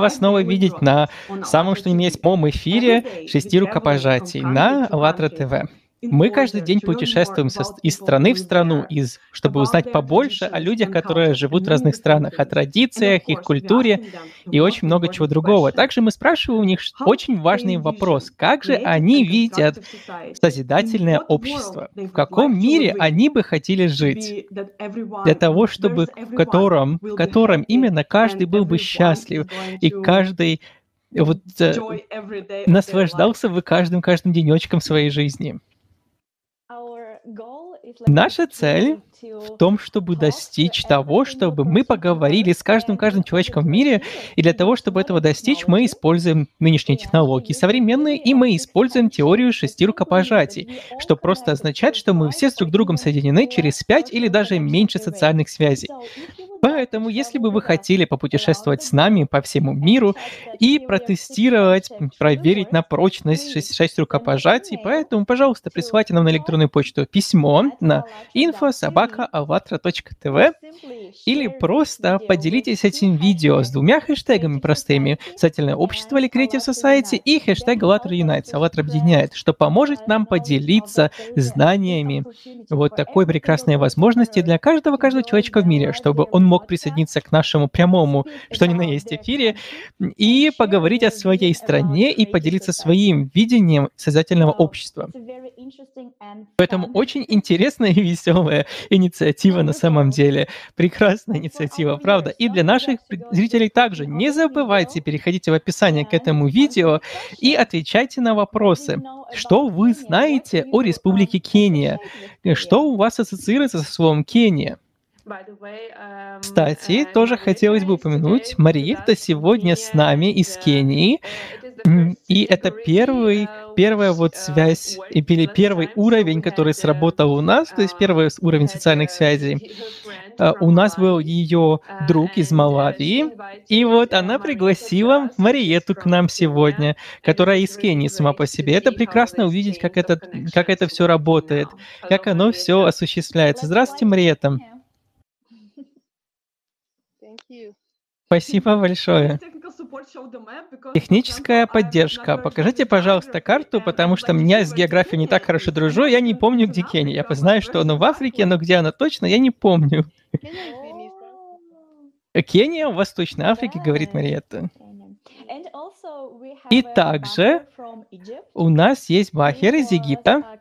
вас снова видеть на самом что ни есть моем эфире «Шести рукопожатий» на АЛЛАТРА ТВ. Мы каждый день путешествуем со, из страны в страну, из, чтобы узнать побольше о людях, которые живут в разных странах, о традициях, их культуре и очень много чего другого. Также мы спрашиваем у них очень важный вопрос. Как же они видят созидательное общество? В каком мире они бы хотели жить? Для того, чтобы в котором, в котором именно каждый был бы счастлив, и каждый вот, э, наслаждался бы каждым каждым денечком своей жизни. Наша цель в том, чтобы достичь того, чтобы мы поговорили с каждым каждым человечком в мире, и для того, чтобы этого достичь, мы используем нынешние технологии современные, и мы используем теорию шести рукопожатий, что просто означает, что мы все с друг другом соединены через пять или даже меньше социальных связей. Поэтому, если бы вы хотели попутешествовать с нами по всему миру и протестировать, проверить на прочность 6, 6 рукопожатий, поэтому, пожалуйста, присылайте нам на электронную почту письмо на info.sobaka.alatra.tv или просто поделитесь этим видео с двумя хэштегами простыми. «Социальное общество» или Creative Society и хэштег «ALLATRA Unites», «ALLATRA объединяет», что поможет нам поделиться знаниями. Вот такой прекрасной возможности для каждого, каждого человечка в мире, чтобы он мог присоединиться к нашему прямому, что ни на есть эфире, и поговорить о своей стране и поделиться своим видением создательного общества. Поэтому очень интересная и веселая инициатива на самом деле. Прекрасная инициатива, правда. И для наших зрителей также не забывайте, переходите в описание к этому видео и отвечайте на вопросы. Что вы знаете о Республике Кения? Что у вас ассоциируется со словом Кения? Um, Кстати, тоже хотелось бы упомянуть, Мариетта сегодня с нами из uh, Кении, и это первый, первая вот связь, или первый уровень, который сработал у нас, то есть первый уровень социальных связей. А, У нас был ее друг из Малавии, и вот она пригласила Мариету к нам сегодня, которая из Кении сама по себе. Это прекрасно увидеть, как это, как это все работает, как оно все осуществляется. Здравствуйте, Мариетта. Спасибо большое. Техническая поддержка. Покажите, пожалуйста, карту, потому что меня с географией не так хорошо дружу, я не помню, где Кения. Я знаю, что она в Африке, но где она точно, я не помню. Кения в Восточной Африке, говорит Мариетта. И также у нас есть Бахер из Египта.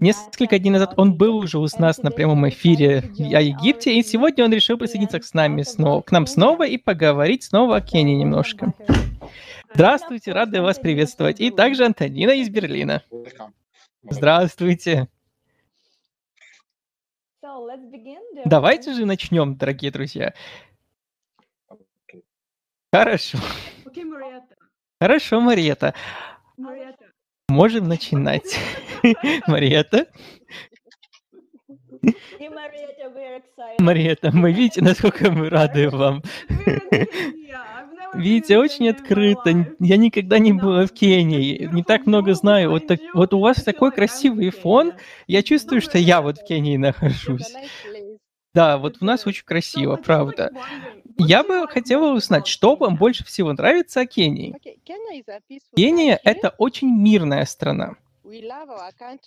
Несколько дней назад он был уже у нас на прямом эфире о Египте, и сегодня он решил присоединиться к, с нами снова, к нам снова и поговорить снова о Кении немножко. Здравствуйте, рады вас приветствовать. И также Антонина из Берлина. Здравствуйте. Давайте же начнем, дорогие друзья. Хорошо. Хорошо, Мариета. Можем начинать. Мариета? Мариета, мы видите, насколько мы рады вам. Видите, очень открыто. Я никогда не была в Кении, не так много знаю. Вот, так, вот у вас такой красивый фон. Я чувствую, что я вот в Кении нахожусь. Да, вот у нас очень красиво, правда. Я бы хотела узнать, что вам больше всего нравится о Кении? Кения — это очень мирная страна.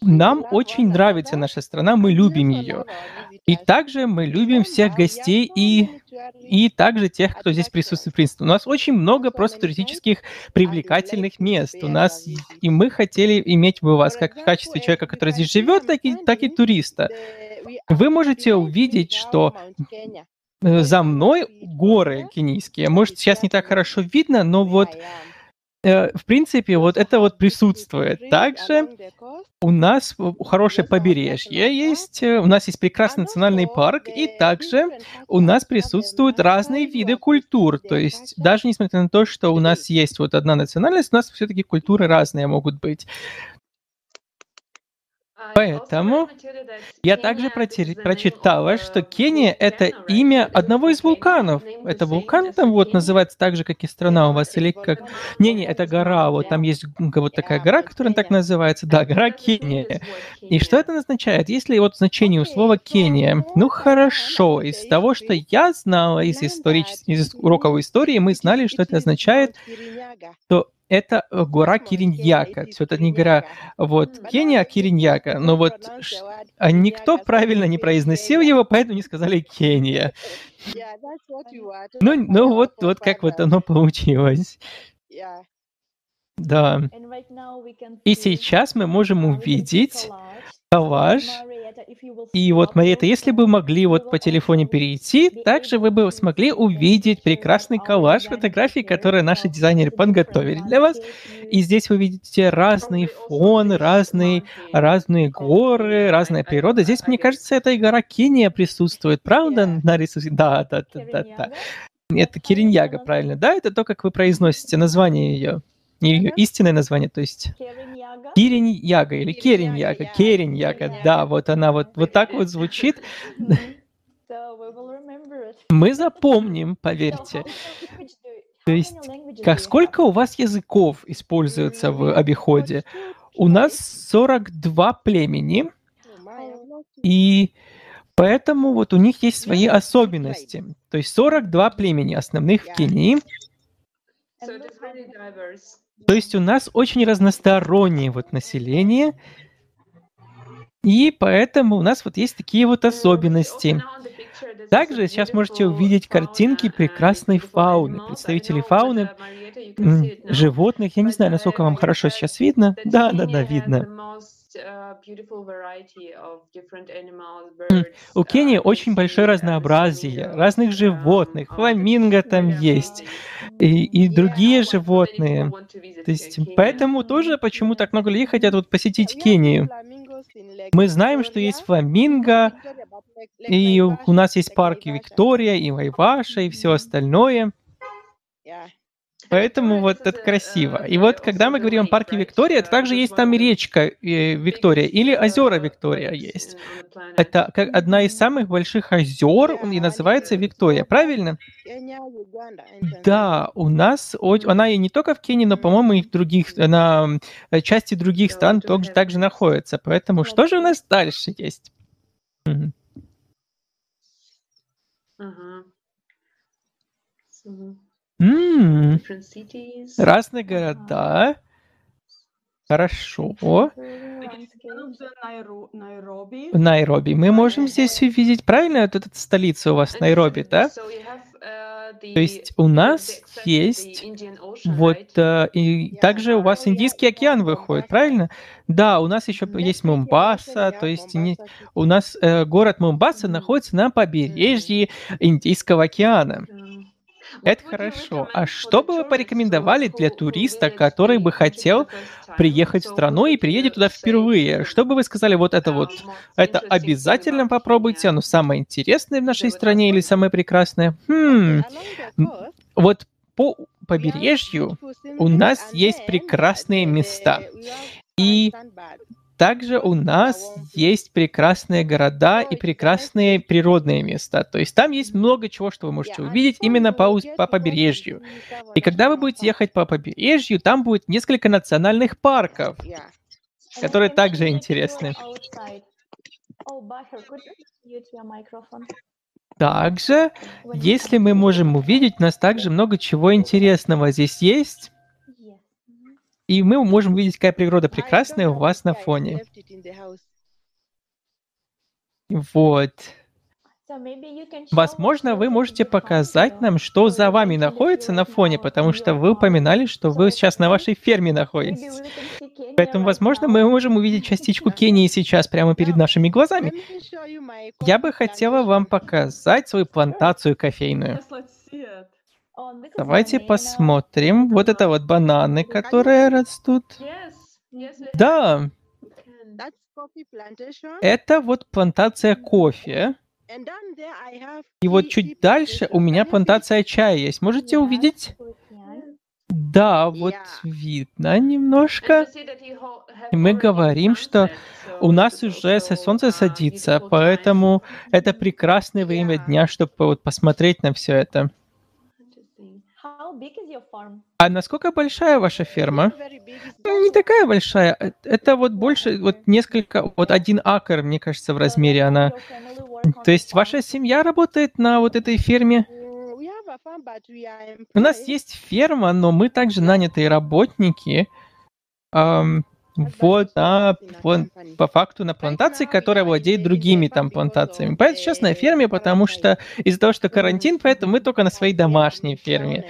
Нам очень нравится наша страна, мы любим ее. И также мы любим всех гостей и, и также тех, кто здесь присутствует в принципе. У нас очень много просто туристических привлекательных мест. У нас, и мы хотели иметь бы вас как в качестве человека, который здесь живет, так и, так и туриста. Вы можете увидеть, что за мной горы кенийские. Может, сейчас не так хорошо видно, но вот э, в принципе, вот это вот присутствует. Также у нас хорошее побережье есть, э, у нас есть прекрасный национальный парк, и также у нас присутствуют разные виды культур. То есть даже несмотря на то, что у нас есть вот одна национальность, у нас все-таки культуры разные могут быть. Поэтому я также прочитала, что Кения — это имя одного из вулканов. Это вулкан там вот называется так же, как и страна у вас, или как... Не-не, это гора, вот там есть вот такая гора, которая так называется, да, гора Кения. И что это означает? Если вот значение у слова Кения, ну хорошо, из того, что я знала из, истории, из уроков истории, мы знали, что это означает, то это э, гора Кириньяка. Все это не гора вот Кения, а Кириньяка. Но вот а никто правильно не произносил его, поэтому не сказали Кения. Ну, ну вот, вот как вот оно получилось. Да. И сейчас мы можем увидеть коллаж. И вот, Мариэта, если бы могли вот по телефоне перейти, также вы бы смогли увидеть прекрасный коллаж фотографий, которые наши дизайнеры подготовили для вас. И здесь вы видите разный фон, разные, разные горы, разная природа. Здесь, мне кажется, эта гора Кения присутствует, правда? На рисунке? Да, да, да, да, да. Это Кириньяга, правильно? Да, это то, как вы произносите название ее. Ее истинное название, то есть Кирень Яга или Керень Яга, Керень Яга, да, вот она вот, вот так вот звучит. Мы запомним, поверьте. То есть, как, сколько у вас языков используется в обиходе? У нас 42 племени, и поэтому вот у них есть свои особенности. То есть 42 племени основных в Кении. То есть у нас очень разностороннее вот население, и поэтому у нас вот есть такие вот особенности. Также сейчас можете увидеть картинки прекрасной фауны, представителей фауны, животных. Я не знаю, насколько вам хорошо сейчас видно. Да, да, да, видно. У Кении очень большое разнообразие разных животных. Фламинго там есть и, и другие животные. То есть поэтому тоже почему так много людей хотят вот посетить Кению. Мы знаем, что есть фламинго, и у нас есть парки Виктория, и Вайваша, и все остальное. Поэтому вот это красиво. И вот когда мы говорим о парке Виктория, это также есть там речка э, Виктория или озера Виктория есть. Это как одна из самых больших озер и называется Виктория, правильно? Да, у нас она и не только в Кении, но, по-моему, и в других, на э, части других стран также, также находится. Поэтому что же у нас дальше есть? Угу. Uh-huh. М, Разные города. Хорошо. В Найроби. Мы можем здесь увидеть, правильно, вот эта столица у вас, Найроби, да? То есть у нас есть вот э, и также у вас Индийский океан выходит, правильно? Да, у нас еще есть Мумбаса, то есть не, у нас э, город Мумбаса находится на побережье Индийского океана. Это хорошо. А что бы вы порекомендовали для туриста, который бы хотел приехать в страну и приедет туда впервые? Что бы вы сказали, вот это вот, это обязательно попробуйте, оно самое интересное в нашей стране или самое прекрасное? Хм, вот по побережью у нас есть прекрасные места. И также у нас есть прекрасные города и прекрасные природные места. То есть там есть много чего, что вы можете увидеть именно по, по побережью. И когда вы будете ехать по побережью, там будет несколько национальных парков, которые также интересны. Также, если мы можем увидеть, у нас также много чего интересного здесь есть. И мы можем видеть, какая природа прекрасная у вас на фоне. Вот. Возможно, вы можете показать нам, что за вами находится на фоне, потому что вы упоминали, что вы сейчас на вашей ферме находитесь. Поэтому, возможно, мы можем увидеть частичку Кении сейчас прямо перед нашими глазами. Я бы хотела вам показать свою плантацию кофейную. Давайте посмотрим. Вот это вот бананы, которые растут. Да. Это вот плантация кофе. И вот чуть дальше у меня плантация чая есть. Можете увидеть? Да, вот видно немножко. И мы говорим, что у нас уже солнце садится, поэтому это прекрасное время дня, чтобы вот посмотреть на все это. А насколько большая ваша ферма? Ну, не такая большая. Э, это вот больше, вот несколько, вот один акр, мне кажется, в размере она. То есть ваша семья работает на вот этой ферме? У нас есть ферма, но мы также нанятые работники. Вот, а, вот, по факту на плантации, которая владеет другими там плантациями. Поэтому сейчас на ферме, потому что из-за того, что карантин, поэтому мы только на своей домашней ферме.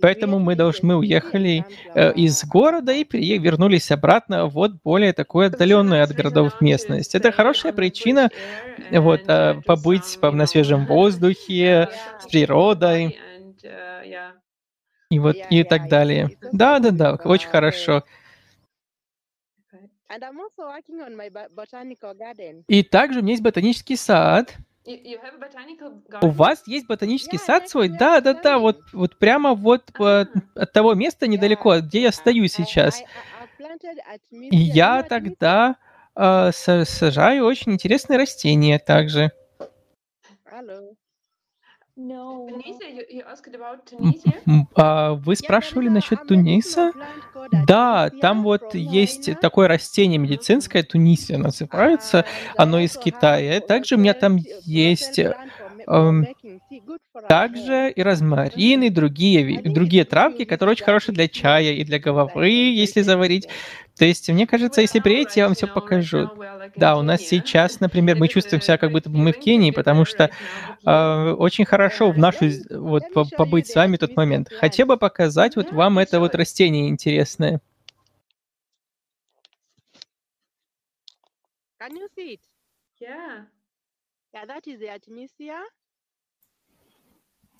Поэтому мы должны, мы уехали э, из города и вернулись обратно вот более такую отдаленную от городов местность. Это хорошая причина вот э, побыть на свежем воздухе, с природой и вот и так далее. Да, да, да, очень хорошо. И также у меня есть ботанический сад. У вас есть ботанический сад свой? Да, да, да, вот, вот прямо вот uh, от того места недалеко, где я стою сейчас. И я тогда э, сажаю очень интересные растения также. А вы спрашивали насчет Туниса? Да, там вот есть такое растение медицинское, тунисия называется, оно из Китая. Также у меня там есть эм, также и розмарин, и другие, другие травки, которые очень хорошие для чая и для головы, если заварить. То есть, мне кажется, если приедете, я вам все покажу. Да, у нас сейчас, например, мы чувствуем себя, как будто бы мы в Кении, потому что э, очень хорошо в нашу, вот, побыть с вами в тот момент. Хотел бы показать вот вам это вот растение интересное. Can you see it? Yeah. Yeah, that is the Artemisia.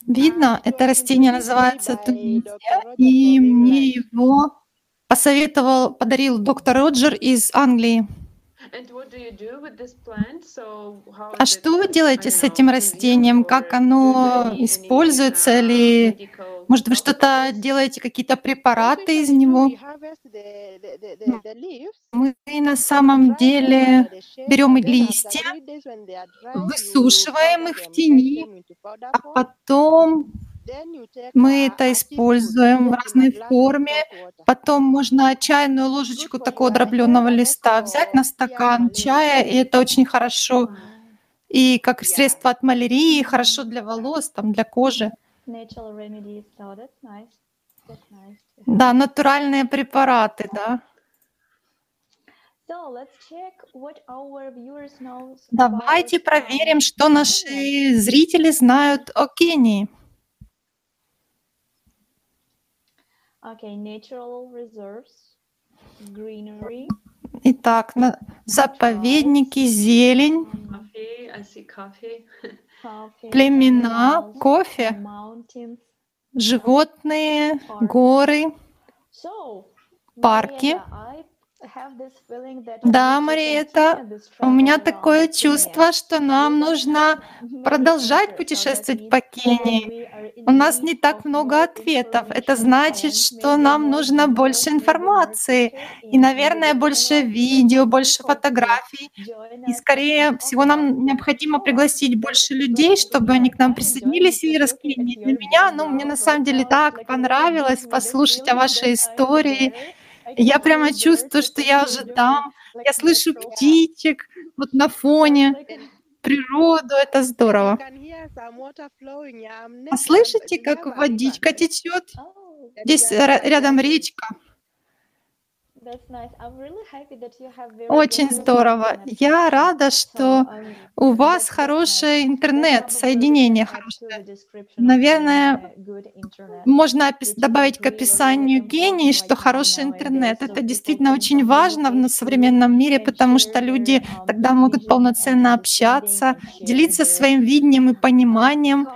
Видно, это растение называется тунисия, и мне его посоветовал, подарил доктор Роджер из Англии. А что вы делаете с этим растением? Как оно используется? Или, может, вы что-то делаете, какие-то препараты из него? Мы на самом деле берем листья, высушиваем их в тени, а потом мы это используем в разной форме. Потом можно чайную ложечку такого дробленого листа взять на стакан чая, и это очень хорошо. И как средство от малярии, хорошо для волос, там, для кожи. Да, натуральные препараты, да. Давайте проверим, что наши зрители знают о Кении. Okay, natural reserves, greenery. Итак, на заповедники, зелень, племена, кофе, животные, горы, парки. Да, Мариэта, у меня такое чувство, что нам нужно продолжать путешествовать по Кении. У нас не так много ответов. Это значит, что нам нужно больше информации и, наверное, больше видео, больше фотографий. И, скорее всего, нам необходимо пригласить больше людей, чтобы они к нам присоединились и раскрыли. Для меня, ну, мне на самом деле так понравилось послушать о вашей истории. Я прямо чувствую, что я уже там. Я слышу птичек вот на фоне, природу, это здорово. А слышите, как водичка течет? Здесь рядом речка. Очень здорово. Я рада, что um, у вас хороший интернет, соединение хорошее. Наверное, можно добавить к описанию гений, что хороший интернет. Это действительно очень важно в современном мире, потому что люди тогда могут полноценно общаться, делиться своим видением и пониманием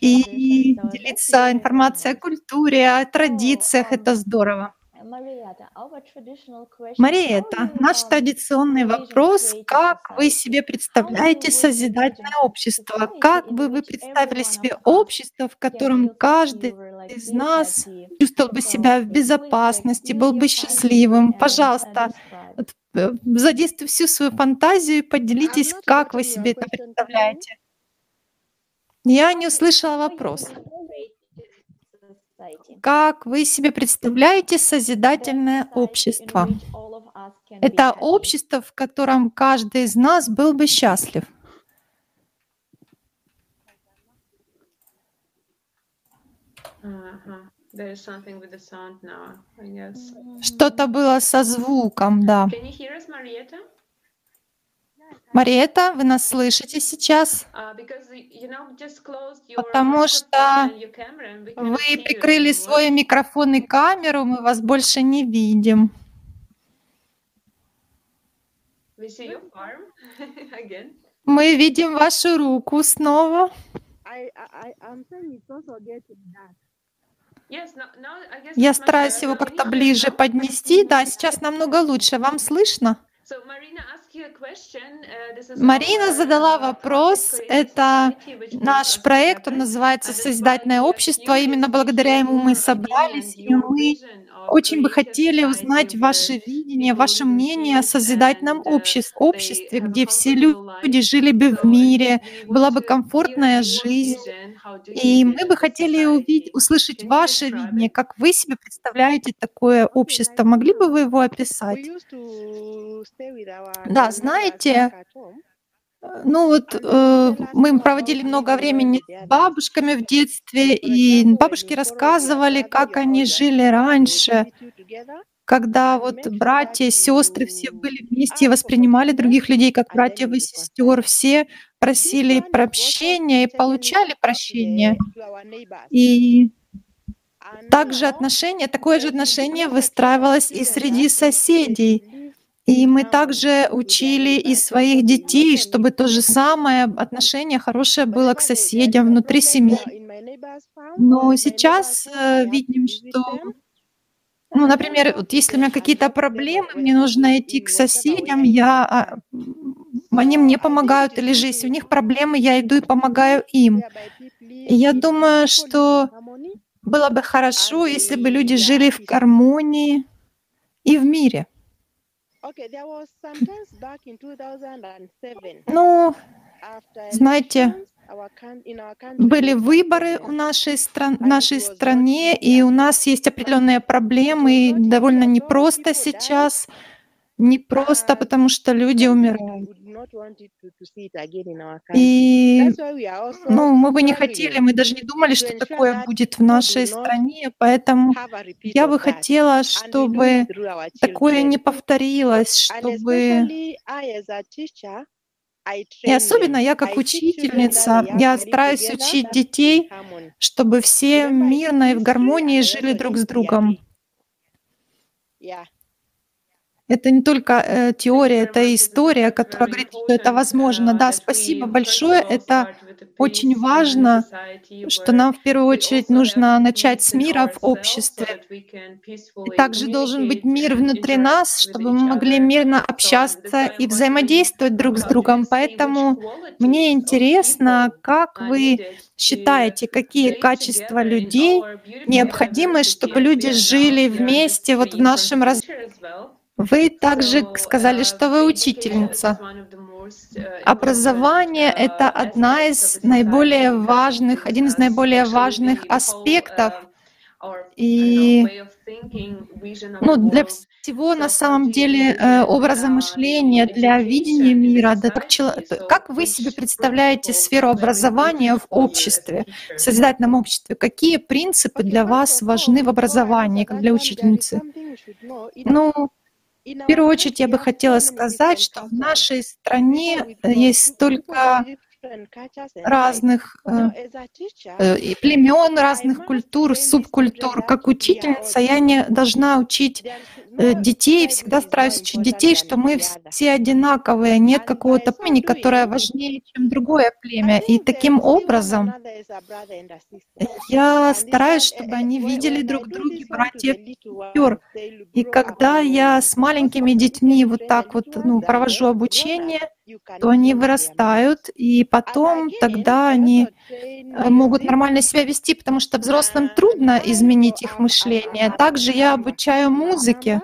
и делиться информацией о культуре, о традициях. Это здорово. Мариэта, наш традиционный вопрос, как вы себе представляете созидательное общество? Как бы вы представили себе общество, в котором каждый каждый из нас чувствовал бы себя в безопасности, был бы счастливым. Пожалуйста, э, задействуйте всю свою фантазию и поделитесь, как вы себе это представляете. Я не услышала вопрос. Как вы себе представляете созидательное общество? Это общество, в котором каждый из нас был бы счастлив. Что-то было со звуком, да. Мариета, вы нас слышите сейчас? Uh, Потому что вы прикрыли свой микрофон и камеру, мы вас больше не видим. Мы видим вашу руку снова. Я стараюсь его как-то ближе поднести. Да, сейчас намного лучше. Вам слышно? Uh, Марина задала вопрос. Это наш проект, он называется «Созидательное общество». Именно благодаря ему мы собрались, и мы очень бы хотели узнать ваше видение, ваше мнение о созидательном uh, обществе, где все люди жили бы в мире, была бы комфортная жизнь. И мы бы хотели увидеть, услышать ваше видение, как вы себе представляете такое общество. Могли бы вы его описать? Да, знаете, ну вот э, мы проводили много времени с бабушками в детстве, и бабушки рассказывали, как они жили раньше, когда вот братья, сестры все были вместе и воспринимали других людей как братьев и сестер, все просили прощения и получали прощение. И также отношение, такое же отношение выстраивалось и среди соседей. И мы также учили и своих детей, чтобы то же самое отношение хорошее было к соседям внутри семьи. Но сейчас э, видим, что, ну, например, вот если у меня какие-то проблемы, мне нужно идти к соседям, я, а, они мне помогают, или же если у них проблемы, я иду и помогаю им. И я думаю, что было бы хорошо, если бы люди жили в гармонии и в мире. Ну, знаете, были выборы у нашей стран, в нашей стране, и у нас есть определенные проблемы, и довольно непросто сейчас, не просто потому, что люди умирают. И ну, мы бы не хотели, мы даже не думали, что такое будет в нашей стране, поэтому я бы хотела, чтобы такое не повторилось, чтобы... И особенно я как учительница, я стараюсь учить детей, чтобы все мирно и в гармонии жили друг с другом. Это не только э, теория, это история, которая говорит, что это возможно. Да, спасибо большое. Это очень важно, что нам в первую очередь нужно начать с мира в обществе. И также должен быть мир внутри нас, чтобы мы могли мирно общаться и взаимодействовать друг с другом. Поэтому мне интересно, как вы считаете, какие качества людей необходимы, чтобы люди жили вместе вот в нашем развитии вы также сказали, что вы учительница. Образование — это одна из наиболее важных, один из наиболее важных аспектов. И ну, для всего на самом деле э, образа мышления, для видения мира, да, как, как вы себе представляете сферу образования в обществе, в созидательном обществе? Какие принципы для вас важны в образовании, как для учительницы? Ну, в первую очередь я бы хотела сказать, что в нашей стране есть столько разных э, э, племен, разных культур, субкультур. Как учительница я не должна учить э, детей, всегда стараюсь учить детей, что мы все одинаковые, нет какого-то племени, которое важнее, чем другое племя. И таким образом я стараюсь, чтобы они видели друг друга, братьев и сестер. И когда я с маленькими детьми вот так вот ну, провожу обучение, то они вырастают, и потом тогда они э, могут нормально себя вести, потому что взрослым трудно изменить их мышление. Также я обучаю музыке,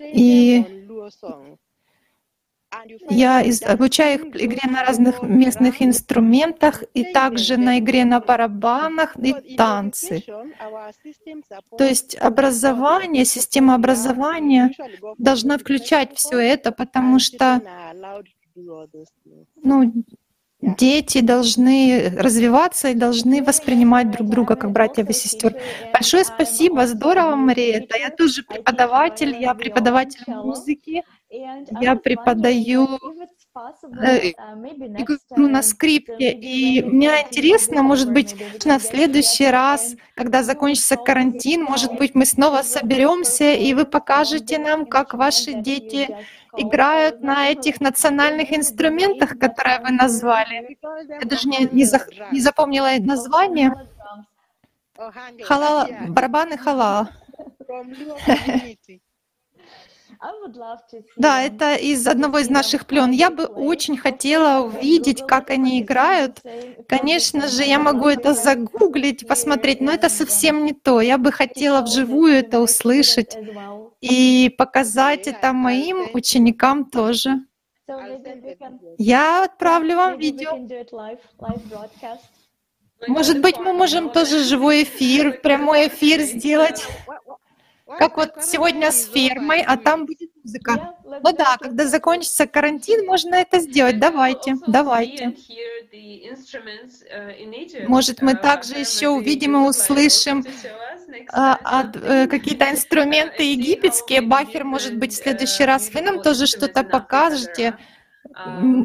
и я обучаю их игре на разных местных инструментах и также на игре на барабанах и танцы. То есть образование, система образования должна включать все это, потому что ну, дети должны развиваться и должны воспринимать друг друга как братьев и сестер. Большое спасибо, здорово, Мария. Это я тоже преподаватель, я преподаватель музыки. Я преподаю э, игру на скрипке, и мне интересно, может быть, на следующий раз, когда закончится карантин, может быть, мы снова соберемся, и вы покажете нам, как ваши дети играют на этих национальных инструментах, которые вы назвали. Я даже не, не, за, не запомнила название. Халал, барабаны халала. Да, это из одного из наших плен. Я бы очень хотела увидеть, как они играют. Конечно же, я могу это загуглить, посмотреть, но это совсем не то. Я бы хотела вживую это услышать и показать это моим ученикам тоже. Я отправлю вам видео. Может быть, мы можем тоже живой эфир, прямой эфир сделать. Как вот сегодня с фермой, а там будет музыка. Ну да, когда закончится карантин, можно это сделать. Давайте, давайте. Может, мы также еще увидим и услышим а, э, какие-то инструменты египетские. Бахер, может быть, в следующий раз вы нам тоже что-то покажете.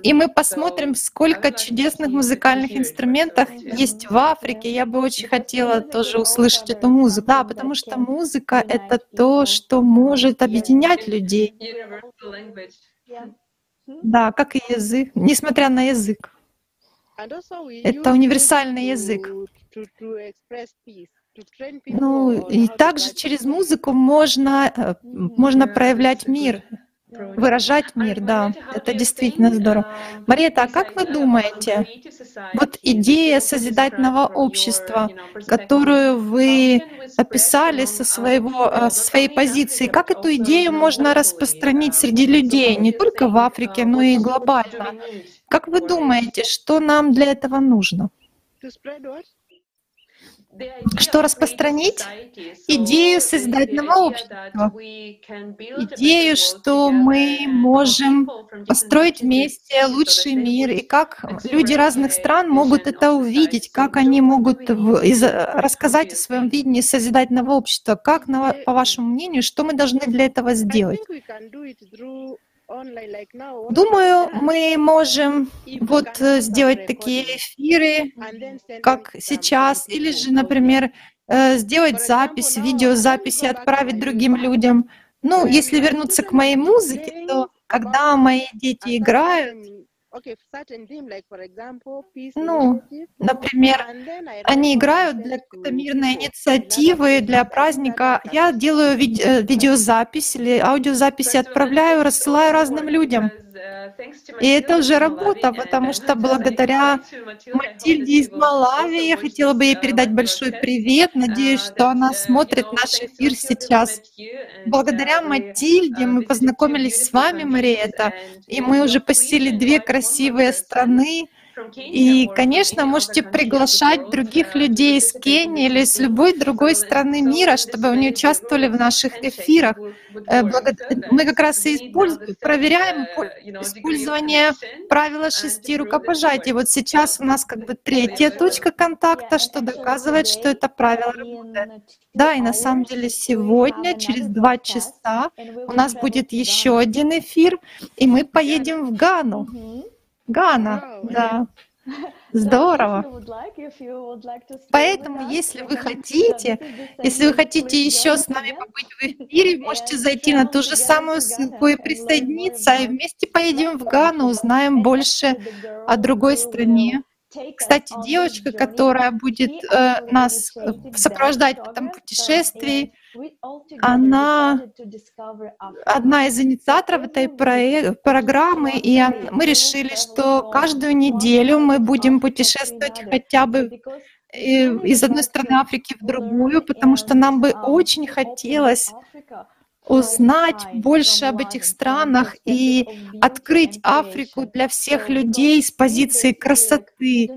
И мы посмотрим, сколько чудесных музыкальных инструментов есть в Африке. Я бы очень хотела тоже услышать эту музыку. Да, потому что музыка — это то, что может объединять людей. Да, как и язык, несмотря на язык. Это универсальный язык. Ну, и также через музыку можно, э, можно проявлять мир, выражать мир, да, это действительно здорово. Мариета, а как вы думаете, вот идея созидательного общества, которую вы описали со, своего, э, со своей позиции, как эту идею можно распространить среди людей, не только в Африке, но и глобально? Как вы думаете, что нам для этого нужно? Что распространить идею создательного общества, идею, что мы можем построить вместе лучший мир, и как люди разных стран могут это увидеть, как они могут рассказать о своем видении созидательного общества. Как, по вашему мнению, что мы должны для этого сделать? Думаю, мы можем вот э, сделать такие эфиры, как сейчас, или же, например, э, сделать запись, видеозапись и отправить другим людям. Ну, если вернуться к моей музыке, то когда мои дети играют, ну, например, они играют для какой-то мирной инициативы, для праздника. Я делаю э, видеозапись или аудиозапись и отправляю, рассылаю разным людям. И это уже работа, потому что благодаря Матильде из Малави я хотела бы ей передать большой привет. Надеюсь, что она смотрит наш эфир сейчас. Благодаря Матильде мы познакомились с вами, Мариэта, и мы уже посетили две красивые страны, и, конечно, можете приглашать других людей из Кении или с любой другой страны мира, чтобы они участвовали в наших эфирах. Э, мы как раз и проверяем использование правила шести рукопожатий. Вот сейчас у нас как бы третья точка контакта, что доказывает, что это правило работает. Да, и на самом деле сегодня, через два часа, у нас будет еще один эфир, и мы поедем в Гану. Гана, да. Здорово. Поэтому, если вы хотите, если вы хотите еще с нами побыть в эфире, можете зайти на ту же самую ссылку и присоединиться, и вместе поедем в Гану, узнаем больше о другой стране. Кстати, девочка, которая будет э, нас сопровождать в этом путешествии, она одна из инициаторов этой программы, и мы решили, что каждую неделю мы будем путешествовать хотя бы из одной страны Африки в другую, потому что нам бы очень хотелось узнать больше об этих странах и открыть Африку для всех людей с позиции красоты,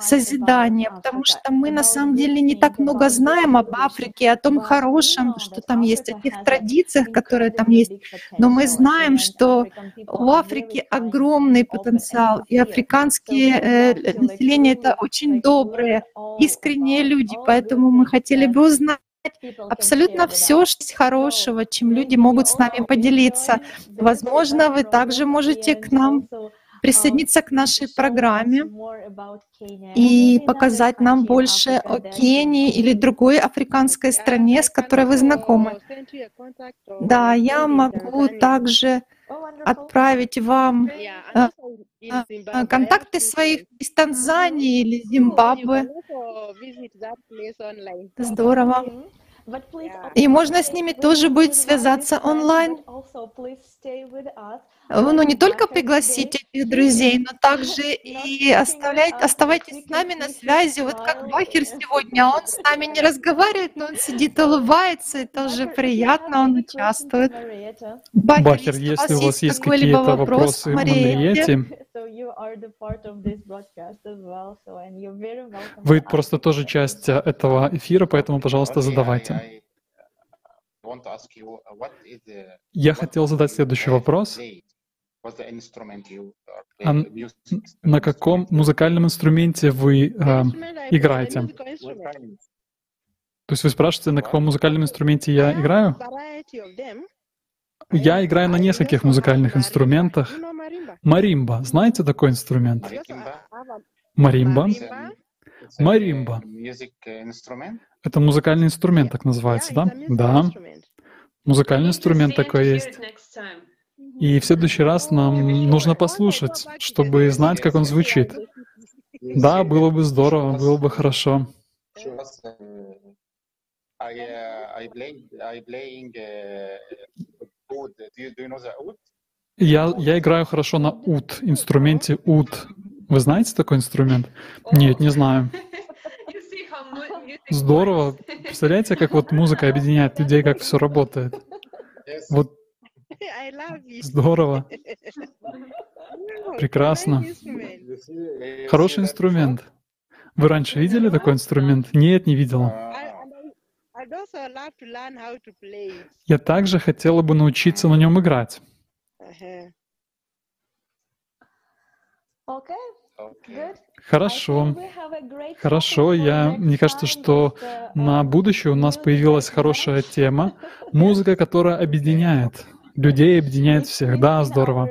созидания, потому что мы на самом деле не так много знаем об Африке, о том хорошем, что там есть, о тех традициях, которые там есть, но мы знаем, что у Африки огромный потенциал, и африканские э, население — это очень добрые, искренние люди, поэтому мы хотели бы узнать, абсолютно все хорошего, чем люди могут с нами поделиться. Возможно, вы также можете к нам присоединиться к нашей программе и показать нам больше о Кении или другой африканской стране, с которой вы знакомы. Да, я могу также отправить вам э, э, контакты своих из Танзании или Зимбабве. Здорово. И можно с ними тоже будет связаться онлайн. Ну, не только пригласить этих друзей, но также и оставлять, оставайтесь с нами на связи. Вот как Бахер сегодня, он с нами не разговаривает, но он сидит, улыбается, и тоже приятно, он участвует. Бахер, Бахер если у вас есть какие-то вопросы Мариете, вы просто тоже часть этого эфира, поэтому, пожалуйста, задавайте. Я хотел задать следующий вопрос. А на каком музыкальном инструменте вы э, играете? То есть вы спрашиваете, на каком музыкальном инструменте я играю? Я играю на нескольких музыкальных инструментах. Маримба. Знаете такой инструмент? Маримба. Маримба. Это музыкальный инструмент, так называется, да? Да. Музыкальный инструмент такой есть. И в следующий раз нам нужно послушать, чтобы знать, как он звучит. Да, было бы здорово, было бы хорошо. Я, я играю хорошо на ут, инструменте ут. Вы знаете такой инструмент? Нет, не знаю. Здорово. Представляете, как вот музыка объединяет людей, как все работает? Вот Здорово. Прекрасно. Хороший инструмент. Вы раньше видели такой инструмент? Нет, не видела. Я также хотела бы научиться на нем играть. Хорошо. Хорошо. Я, мне кажется, что на будущее у нас появилась хорошая тема. Музыка, которая объединяет людей объединяет всех. Да, здорово.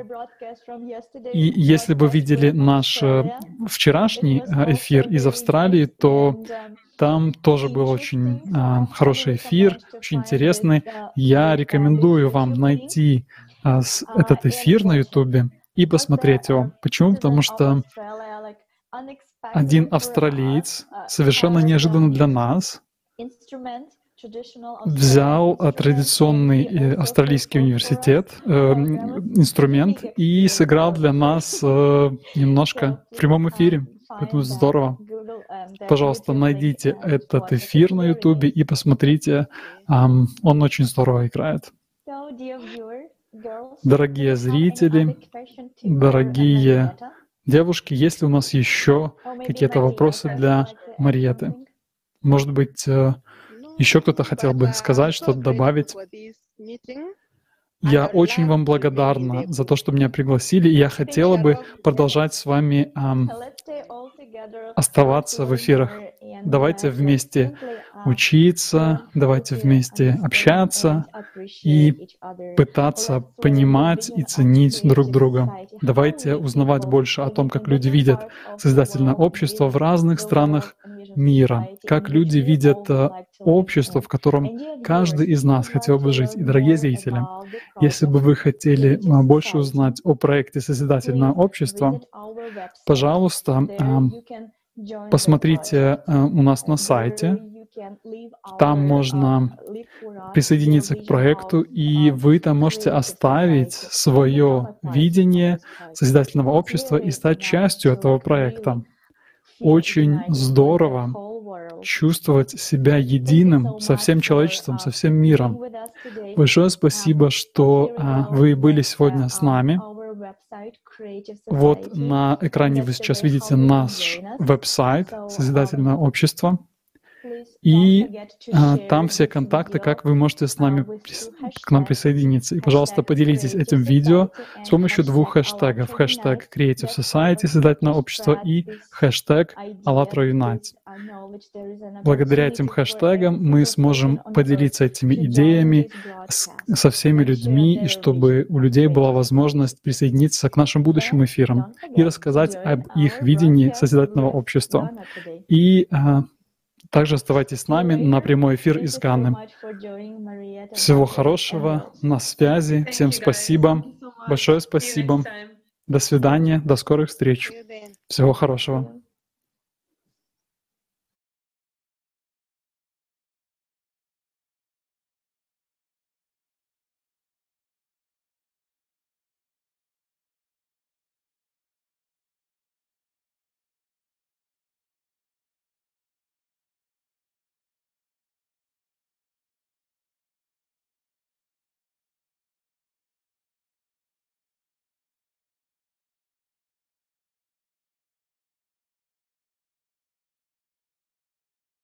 И если бы видели наш э, вчерашний э, эфир из Австралии, то там тоже был очень а, хороший эфир, очень интересный. Я рекомендую вам найти этот эфир на YouTube и посмотреть его. Почему? Потому что один австралиец совершенно неожиданно для нас взял э, традиционный э, австралийский университет, э, инструмент и сыграл для нас э, немножко в прямом эфире. Поэтому здорово. Пожалуйста, найдите этот эфир на YouTube и посмотрите. Um, он очень здорово играет. Дорогие зрители, дорогие девушки, есть ли у нас еще какие-то вопросы для Мариеты? Может быть, еще кто-то хотел бы сказать, что-то добавить? Я очень вам благодарна за то, что меня пригласили, и я хотела бы продолжать с вами эм, оставаться в эфирах. Давайте вместе учиться, давайте вместе общаться и пытаться понимать и ценить друг друга. Давайте узнавать больше о том, как люди видят Создательное общество в разных странах мира, как люди видят э, общество, в котором каждый из нас хотел бы жить. И, дорогие зрители, если бы вы хотели э, больше узнать о проекте «Созидательное общество», пожалуйста, э, посмотрите у нас на сайте. Там можно присоединиться к проекту, и вы там можете оставить свое видение созидательного общества и стать частью этого проекта. Очень здорово чувствовать себя единым со всем человечеством, со всем миром. Большое спасибо, что а, вы были сегодня с нами. Вот на экране вы сейчас видите наш веб-сайт Созидательное общество. И а, там все контакты, как вы можете с нами к нам присоединиться. И, пожалуйста, поделитесь этим видео с помощью двух хэштегов. Хэштег Creative Society, Создательное общество, и хэштег ALLATRA Unite. Благодаря этим хэштегам мы сможем поделиться этими идеями с, со всеми людьми, и чтобы у людей была возможность присоединиться к нашим будущим эфирам и рассказать об их видении созидательного общества. И а, также оставайтесь с нами на прямой эфир из Ганны. Всего хорошего, на связи. Всем спасибо. Большое спасибо. До свидания, до скорых встреч. Всего хорошего.